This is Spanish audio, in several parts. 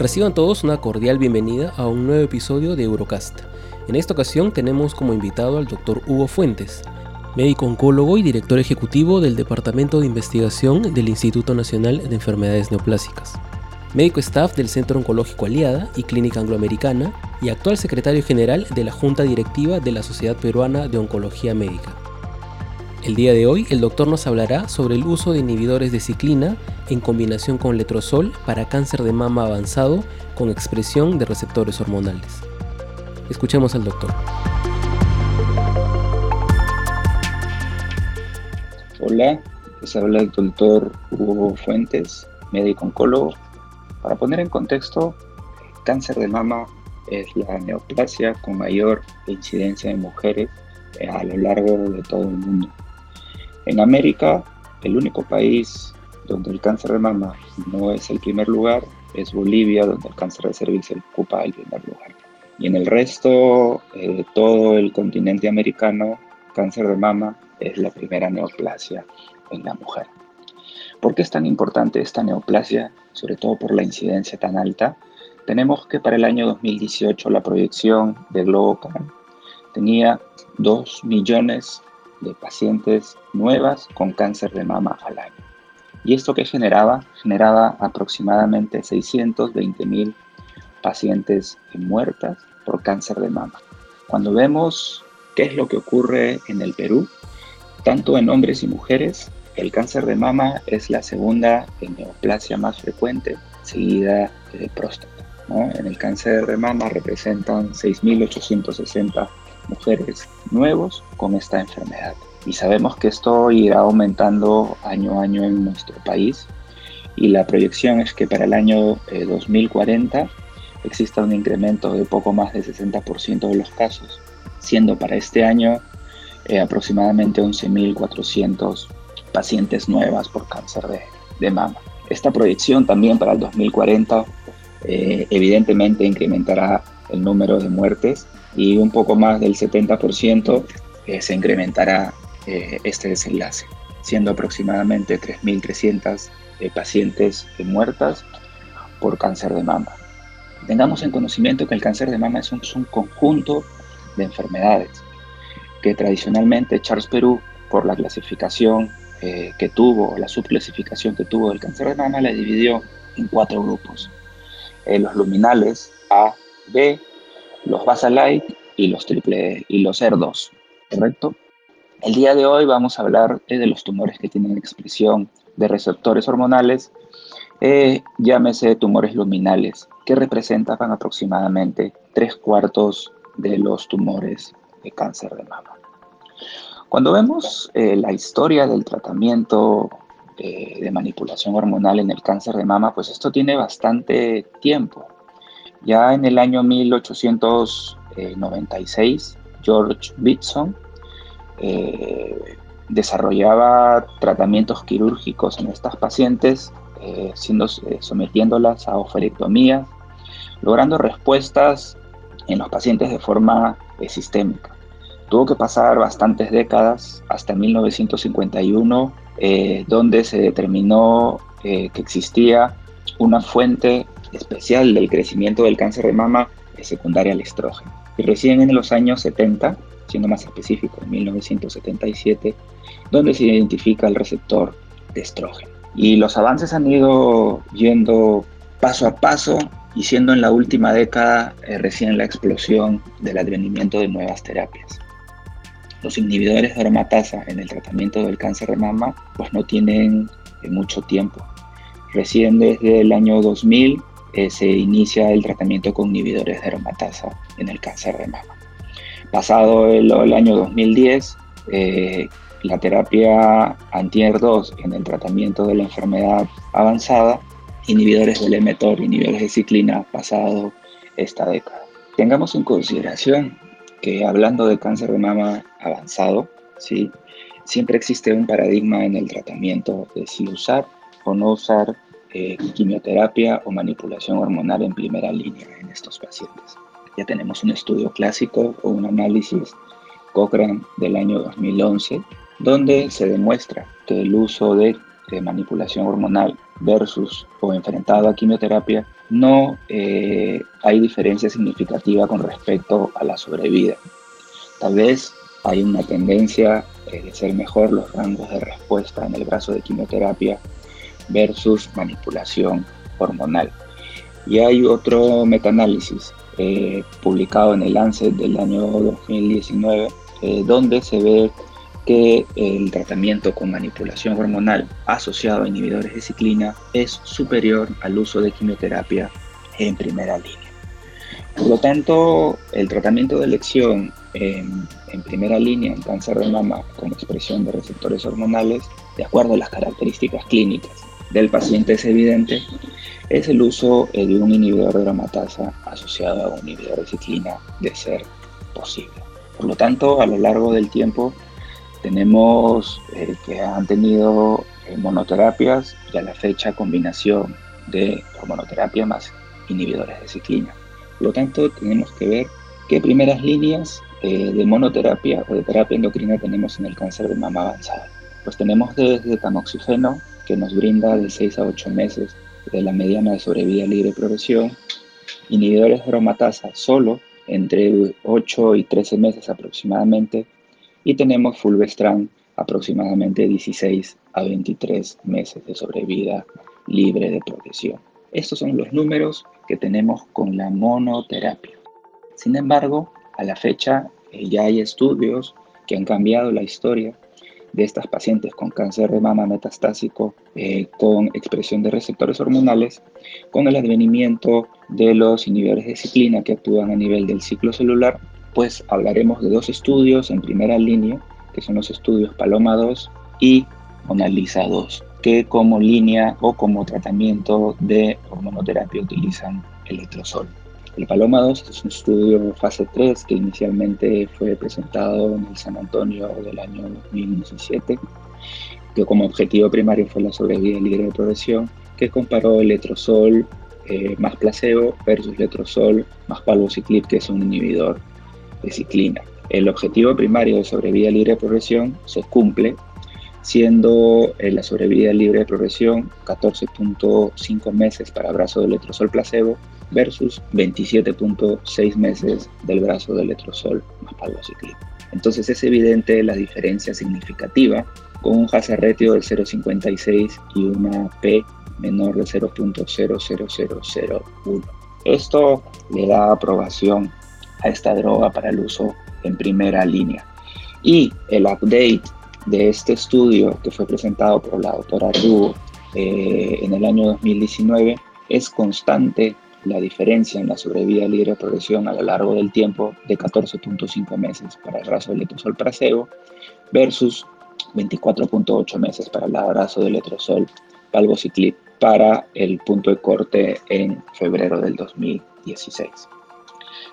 Reciban todos una cordial bienvenida a un nuevo episodio de Eurocast. En esta ocasión tenemos como invitado al Dr. Hugo Fuentes, médico oncólogo y director ejecutivo del Departamento de Investigación del Instituto Nacional de Enfermedades Neoplásicas, médico staff del Centro Oncológico Aliada y Clínica Angloamericana y actual secretario general de la Junta Directiva de la Sociedad Peruana de Oncología Médica. El día de hoy el doctor nos hablará sobre el uso de inhibidores de ciclina en combinación con letrozol para cáncer de mama avanzado con expresión de receptores hormonales. Escuchemos al doctor. Hola, les habla el doctor Hugo Fuentes, médico oncólogo. Para poner en contexto, cáncer de mama es la neoplasia con mayor incidencia en mujeres a lo largo de todo el mundo. En América, el único país donde el cáncer de mama no es el primer lugar es Bolivia, donde el cáncer de cervix ocupa el primer lugar. Y en el resto eh, todo el continente americano, cáncer de mama es la primera neoplasia en la mujer. ¿Por qué es tan importante esta neoplasia, sobre todo por la incidencia tan alta? Tenemos que para el año 2018 la proyección de Globocan tenía 2 millones de pacientes nuevas con cáncer de mama al año. ¿Y esto que generaba? Generaba aproximadamente 620 mil pacientes muertas por cáncer de mama. Cuando vemos qué es lo que ocurre en el Perú, tanto en hombres y mujeres, el cáncer de mama es la segunda neoplasia más frecuente, seguida de próstata. En el cáncer de mama representan 6.860 mujeres nuevos con esta enfermedad. Y sabemos que esto irá aumentando año a año en nuestro país y la proyección es que para el año 2040 eh, exista un incremento de poco más del 60% de los casos, siendo para este año eh, aproximadamente 11.400 pacientes nuevas por cáncer de, mama. Esta proyección también para el 2040 eh, evidentemente incrementará el número de muertes y un poco más del 70% eh, se incrementará eh, este desenlace, siendo aproximadamente 3.300 eh, pacientes muertas por cáncer de mama. Tengamos en conocimiento que el cáncer de mama es un, conjunto de enfermedades que tradicionalmente Charles Perú, por la clasificación que tuvo, la subclasificación que tuvo del cáncer de mama, la dividió en cuatro grupos. los luminales A, B, los Basalite y los triple y los ER2, ¿correcto? El día de hoy vamos a hablar de los tumores que tienen expresión de receptores hormonales, eh, llámese tumores luminales, que representan aproximadamente tres cuartos de los tumores de cáncer de mama. Cuando vemos eh, la historia del tratamiento eh, de manipulación hormonal en el cáncer de mama, pues esto tiene bastante tiempo. Ya en el año 1896, George Bitson eh, desarrollaba tratamientos quirúrgicos en estas pacientes, eh, siendo, eh, sometiéndolas a oferectomía, logrando respuestas en los pacientes de forma sistémica. Tuvo que pasar bastantes décadas hasta 1951, donde se determinó que existía una fuente especial del crecimiento del cáncer de mama secundaria al estrógeno. Y recién en los años 70, siendo más específico, en 1977, donde se identifica el receptor de estrógeno. Y los avances han ido yendo paso a paso y siendo en la última década eh, recién la explosión del advenimiento de nuevas terapias. Los inhibidores de aromatasa en el tratamiento del cáncer de mama pues no tienen eh, mucho tiempo. Recién desde el año 2000 eh, se inicia el tratamiento con inhibidores de aromatasa en el cáncer de mama. Pasado el, año 2010, eh, la terapia anti-ER2 en el tratamiento de la enfermedad avanzada, inhibidores del mTOR, inhibidores de ciclina, pasado esta década. Tengamos en consideración que hablando de cáncer de mama avanzado, ¿sí? siempre existe un paradigma en el tratamiento de si usar o no usar eh, quimioterapia o manipulación hormonal en primera línea en estos pacientes. Ya tenemos un estudio clásico o un análisis Cochrane del año 2011, donde se demuestra que el uso de, manipulación hormonal versus o enfrentado a quimioterapia, no eh, hay diferencia significativa con respecto a la sobrevida. Tal vez hay una tendencia eh, de ser mejor los rangos de respuesta en el brazo de quimioterapia versus manipulación hormonal. Y hay otro metaanálisis eh, publicado en el Lancet del año 2019, eh, donde se ve que el tratamiento con manipulación hormonal asociado a inhibidores de ciclina es superior al uso de quimioterapia en primera línea. Por lo tanto, el tratamiento de elección en, en, primera línea en cáncer de mama con expresión de receptores hormonales, de acuerdo a las características clínicas del paciente es evidente, es el uso de un inhibidor de aromatasa asociado a un inhibidor de ciclina de ser posible. Por lo tanto, a lo largo del tiempo tenemos eh, que han tenido eh, monoterapias y a la fecha combinación de hormonoterapia más inhibidores de ciclina. Por lo tanto, tenemos que ver qué primeras líneas eh, de monoterapia o de terapia endocrina tenemos en el cáncer de mama avanzada. Pues tenemos desde tamoxifeno, que nos brinda de 6 a 8 meses de la mediana de sobrevida libre progresión, inhibidores de aromatasa solo entre 8 y 13 meses aproximadamente, y tenemos fulvestrant aproximadamente 16 a 23 meses de sobrevida libre de progresión. Estos son los números que tenemos con la monoterapia. Sin embargo, a la fecha eh, ya hay estudios que han cambiado la historia de estas pacientes con cáncer de mama metastásico eh, con expresión de receptores hormonales, con el advenimiento de los inhibidores de ciclina que actúan a nivel del ciclo celular, pues hablaremos de dos estudios en primera línea, que son los estudios Paloma 2 y Monalisa 2, que como línea o como tratamiento de hormonoterapia utilizan el letrozol. El Paloma 2 es un estudio fase 3 que inicialmente fue presentado en San Antonio del año 2017, que como objetivo primario fue la sobrevida libre de progresión, que comparó el letrozol eh, más placebo versus letrozol más palvociclib, que es un inhibidor de ciclina. El objetivo primario de sobrevida libre de progresión se cumple siendo eh, la sobrevida libre de progresión 14.5 meses para brazo de letrozol placebo versus 27.6 meses del brazo de letrozol más palvociclib. Entonces es evidente la diferencia significativa con un hazard ratio del 0.56 y una P menor de 0.00001. Esto le da aprobación a esta droga para el uso en primera línea. Y el update de este estudio que fue presentado por la doctora Rubo eh, en el año 2019 es constante la diferencia en la sobrevida libre de progresión a lo largo del tiempo de 14.5 meses para el brazo de letrozol placebo versus 24.8 meses para el abrazo de letrozol palvociclib para el punto de corte en febrero del 2016.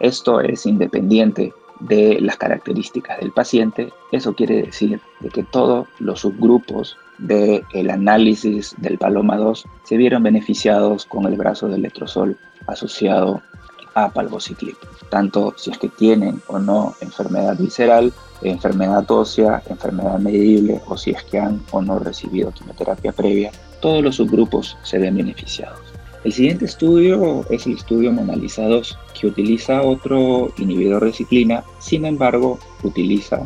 Esto es independiente de las características del paciente. Eso quiere decir de que todos los subgrupos del el análisis del Paloma 2 se vieron beneficiados con el brazo de letrozol asociado a palvociclib, tanto si es que tienen o no enfermedad visceral, enfermedad ósea, enfermedad medible o si es que han o no recibido quimioterapia previa, todos los subgrupos se ven beneficiados. El siguiente estudio es el estudio Monalisa 2, que utiliza otro inhibidor de ciclina, sin embargo utiliza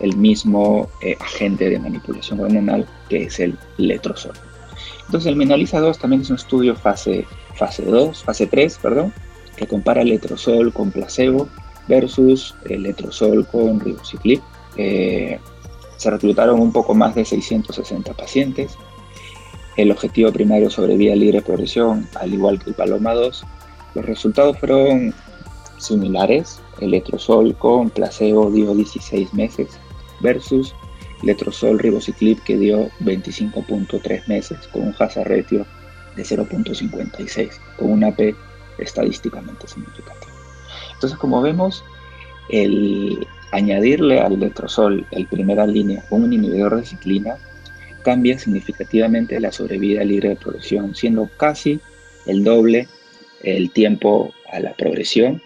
el mismo eh, agente de manipulación hormonal que es el letrozol. Entonces el Monalisa 2 también es un estudio fase, fase 2, fase 3, perdón, que compara el letrozol con placebo versus el letrozol con ribociclib. Eh, se reclutaron un poco más de 660 pacientes el objetivo primario sobre vía libre progresión, al igual que el Paloma 2. Los resultados fueron similares. El letrozol con placebo dio 16 meses versus letrozol ribociclib que dio 25.3 meses con un hazard ratio de 0.56, con una P estadísticamente significativa. Entonces, como vemos, el añadirle al letrozol, el primera línea, un inhibidor de ciclina, cambia significativamente la sobrevida libre de progresión, siendo casi el doble el tiempo a la progresión,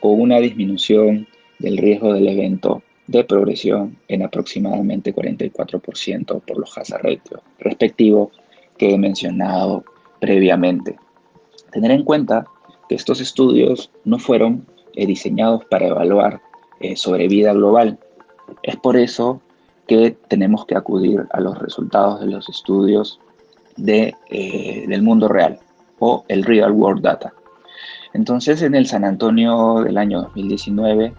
con una disminución del riesgo del evento de progresión en aproximadamente 44% por los hazard ratio respectivos que he mencionado previamente. Tener en cuenta que estos estudios no fueron eh, diseñados para evaluar eh, sobrevida global. Es por eso que tenemos que acudir a los resultados de los estudios de, eh, del mundo real o el Real World Data. Entonces, en el San Antonio del año 2019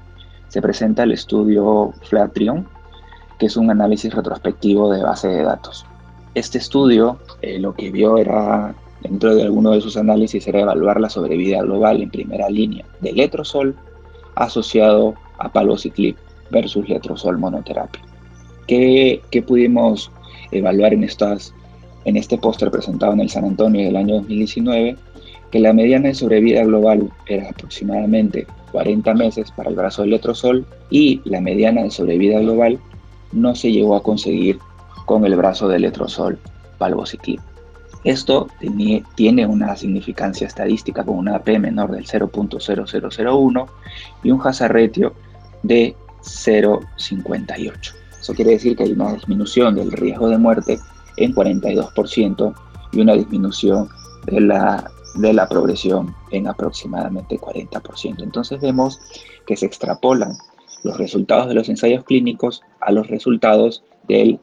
se presenta el estudio Flatrion, que es un análisis retrospectivo de base de datos. Este estudio eh, lo que vio era, dentro de alguno de sus análisis, era evaluar la sobrevida global en primera línea de letrozol asociado a palvociclip versus letrozol monoterapia. ¿Qué, pudimos evaluar en, estas, en este póster presentado en el San Antonio del año 2019? Que la mediana de sobrevida global era aproximadamente 40 meses para el brazo de letrozol y la mediana de sobrevida global no se llegó a conseguir con el brazo de letrozol palvociclip. Esto tiene una significancia estadística con una P menor del 0.0001 y un hazard ratio de 0.58. Eso quiere decir que hay una disminución del riesgo de muerte en 42% y una disminución de la, de la progresión en aproximadamente 40%. Entonces vemos que se extrapolan los resultados de los ensayos clínicos a los resultados del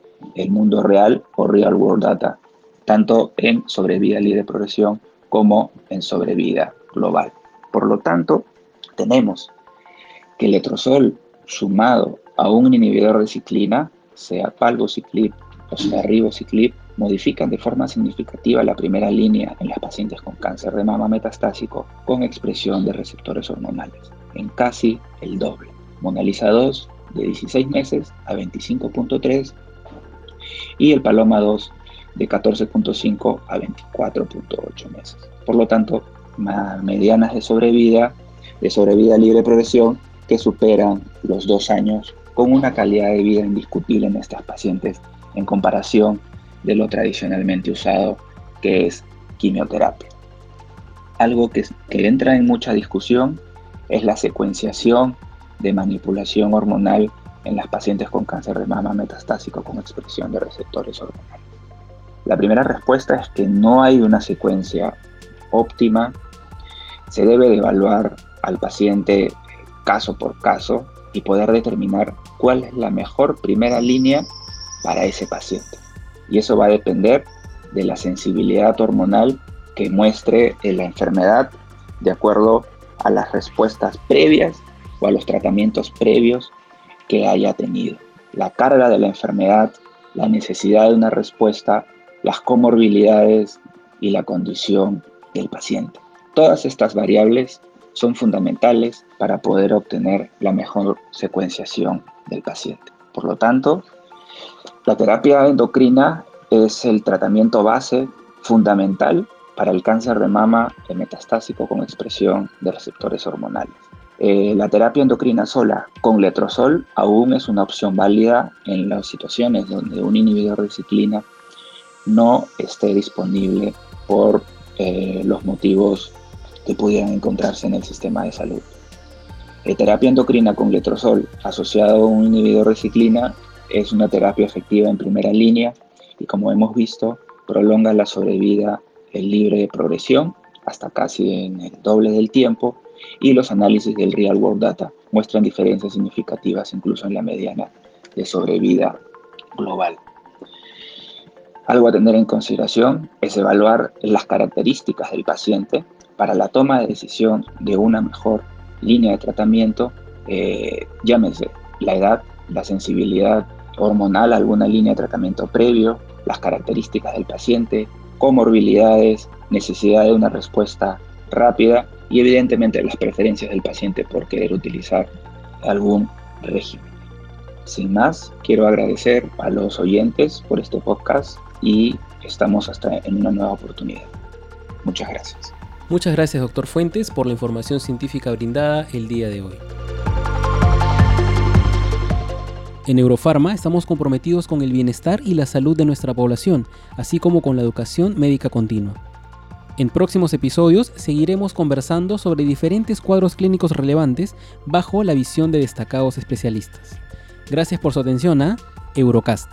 mundo real o real world data, tanto en sobrevida libre de progresión como en sobrevida global. Por lo tanto, tenemos que el letrozol sumado a un inhibidor de ciclina, sea palvociclip o sea ribociclip, modifican de forma significativa la primera línea en las pacientes con cáncer de mama metastásico con expresión de receptores hormonales, en casi el doble. Monalisa 2 de 16 meses a 25.3 y el Paloma 2 de 14.5 a 24.8 meses. Por lo tanto, medianas de sobrevida, de sobrevida libre progresión que superan los dos años con una calidad de vida indiscutible en estas pacientes en comparación de lo tradicionalmente usado que es quimioterapia. Algo que, que entra en mucha discusión es la secuenciación de manipulación hormonal en las pacientes con cáncer de mama metastásico con expresión de receptores hormonales. La primera respuesta es que no hay una secuencia óptima. Se debe de evaluar al paciente caso por caso y poder determinar cuál es la mejor primera línea para ese paciente. Y eso va a depender de la sensibilidad hormonal que muestre la enfermedad de acuerdo a las respuestas previas o a los tratamientos previos que haya tenido. La carga de la enfermedad, la necesidad de una respuesta, las comorbilidades y la condición del paciente. Todas estas variables son fundamentales para poder obtener la mejor secuenciación del paciente. Por lo tanto, la terapia endocrina es el tratamiento base fundamental para el cáncer de mama metastásico con expresión de receptores hormonales. Eh, la terapia endocrina sola con letrozol aún es una opción válida en las situaciones donde un inhibidor de ciclina no esté disponible por eh, los motivos que pudieran encontrarse en el sistema de salud. Terapia endocrina con letrozol asociado a un inhibidor de ciclina es una terapia efectiva en primera línea y como hemos visto prolonga la sobrevida libre de progresión hasta casi en el doble del tiempo y los análisis del Real World Data muestran diferencias significativas incluso en la mediana de sobrevida global. Algo a tener en consideración es evaluar las características del paciente para la toma de decisión de una mejor línea de tratamiento, eh, llámese la edad, la sensibilidad hormonal, alguna línea de tratamiento previo, las características del paciente, comorbilidades, necesidad de una respuesta rápida y evidentemente las preferencias del paciente por querer utilizar algún régimen. Sin más, quiero agradecer a los oyentes por este podcast y estamos hasta en una nueva oportunidad. Muchas gracias. Muchas gracias, doctor Fuentes, por la información científica brindada el día de hoy. En Eurofarma estamos comprometidos con el bienestar y la salud de nuestra población, así como con la educación médica continua. En próximos episodios seguiremos conversando sobre diferentes cuadros clínicos relevantes bajo la visión de destacados especialistas. Gracias por su atención a Eurocast.